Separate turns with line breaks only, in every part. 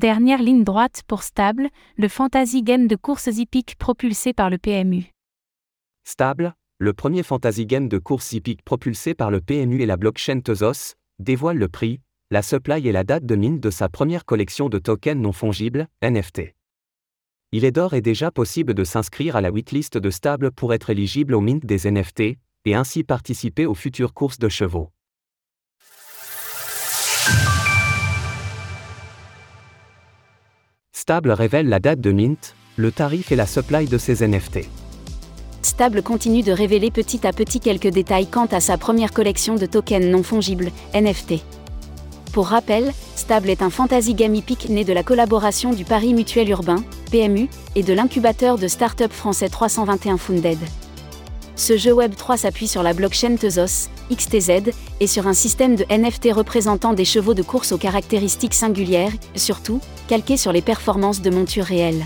Dernière ligne droite pour Stable, le fantasy game de courses hippiques propulsé par le PMU.
Stable, le premier fantasy game de courses hippiques propulsé par le PMU et la blockchain Tezos, dévoile le prix, la supply et la date de mine de sa première collection de tokens non fongibles, NFT. Il est d'ores et déjà possible de s'inscrire à la waitlist de Stable pour être éligible au mint des NFT, et ainsi participer aux futures courses de chevaux. Stable révèle la date de mint, le tarif et la supply de ses NFT.
Stable continue de révéler petit à petit quelques détails quant à sa première collection de tokens non fongibles, NFT. Pour rappel, Stable est un fantasy game hippique né de la collaboration du Paris Mutuel Urbain, PMU, et de l'incubateur de start-up français 321 Funded. Ce jeu Web 3 s'appuie sur la blockchain Tezos, XTZ, et sur un système de NFT représentant des chevaux de course aux caractéristiques singulières, surtout, calqués sur les performances de montures réelles.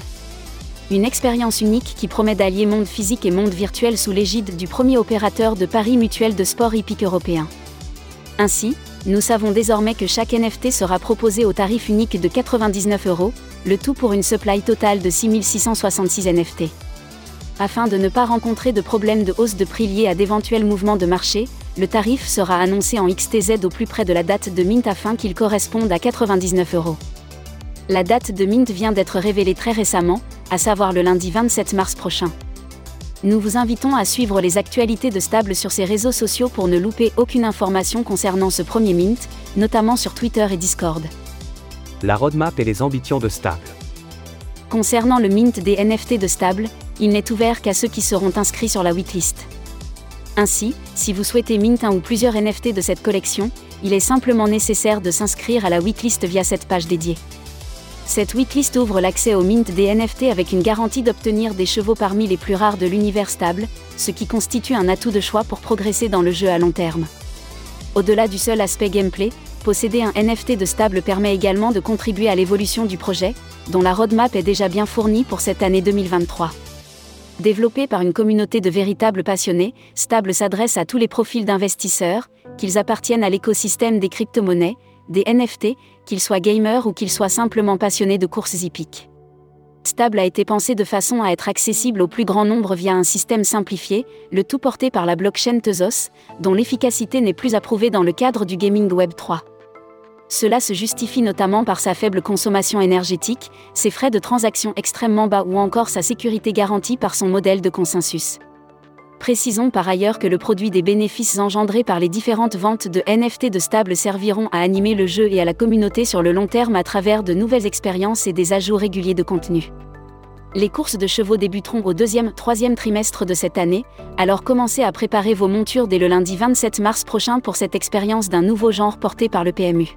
Une expérience unique qui promet d'allier monde physique et monde virtuel sous l'égide du premier opérateur de Paris Mutuel de sport hippique européen. Ainsi, nous savons désormais que chaque NFT sera proposé au tarif unique de 99 euros, le tout pour une supply totale de 6666 NFT. Afin de ne pas rencontrer de problèmes de hausse de prix liés à d'éventuels mouvements de marché, le tarif sera annoncé en XTZ au plus près de la date de mint afin qu'il corresponde à 99 euros. La date de mint vient d'être révélée très récemment, à savoir le lundi 27 mars prochain. Nous vous invitons à suivre les actualités de Stable sur ses réseaux sociaux pour ne louper aucune information concernant ce premier mint, notamment sur Twitter et Discord.
La roadmap et les ambitions de Stable.
Concernant le mint des NFT de Stable, il n'est ouvert qu'à ceux qui seront inscrits sur la waitlist. Ainsi, si vous souhaitez mint un ou plusieurs NFT de cette collection, il est simplement nécessaire de s'inscrire à la waitlist via cette page dédiée. Cette waitlist ouvre l'accès au mint des NFT avec une garantie d'obtenir des chevaux parmi les plus rares de l'univers stable, ce qui constitue un atout de choix pour progresser dans le jeu à long terme. Au-delà du seul aspect gameplay, posséder un NFT de stable permet également de contribuer à l'évolution du projet, dont la roadmap est déjà bien fournie pour cette année 2023. Développé par une communauté de véritables passionnés, Stable s'adresse à tous les profils d'investisseurs, qu'ils appartiennent à l'écosystème des crypto-monnaies, des NFT, qu'ils soient gamers ou qu'ils soient simplement passionnés de courses hippiques. Stable a été pensé de façon à être accessible au plus grand nombre via un système simplifié, le tout porté par la blockchain Tezos, dont l'efficacité n'est plus approuvée dans le cadre du gaming Web 3. Cela se justifie notamment par sa faible consommation énergétique, ses frais de transaction extrêmement bas ou encore sa sécurité garantie par son modèle de consensus. Précisons par ailleurs que le produit des bénéfices engendrés par les différentes ventes de NFT de stable serviront à animer le jeu et à la communauté sur le long terme à travers de nouvelles expériences et des ajouts réguliers de contenu. Les courses de chevaux débuteront au deuxième, troisième trimestre de cette année, alors commencez à préparer vos montures dès le lundi 27 mars prochain pour cette expérience d'un nouveau genre porté par le PMU.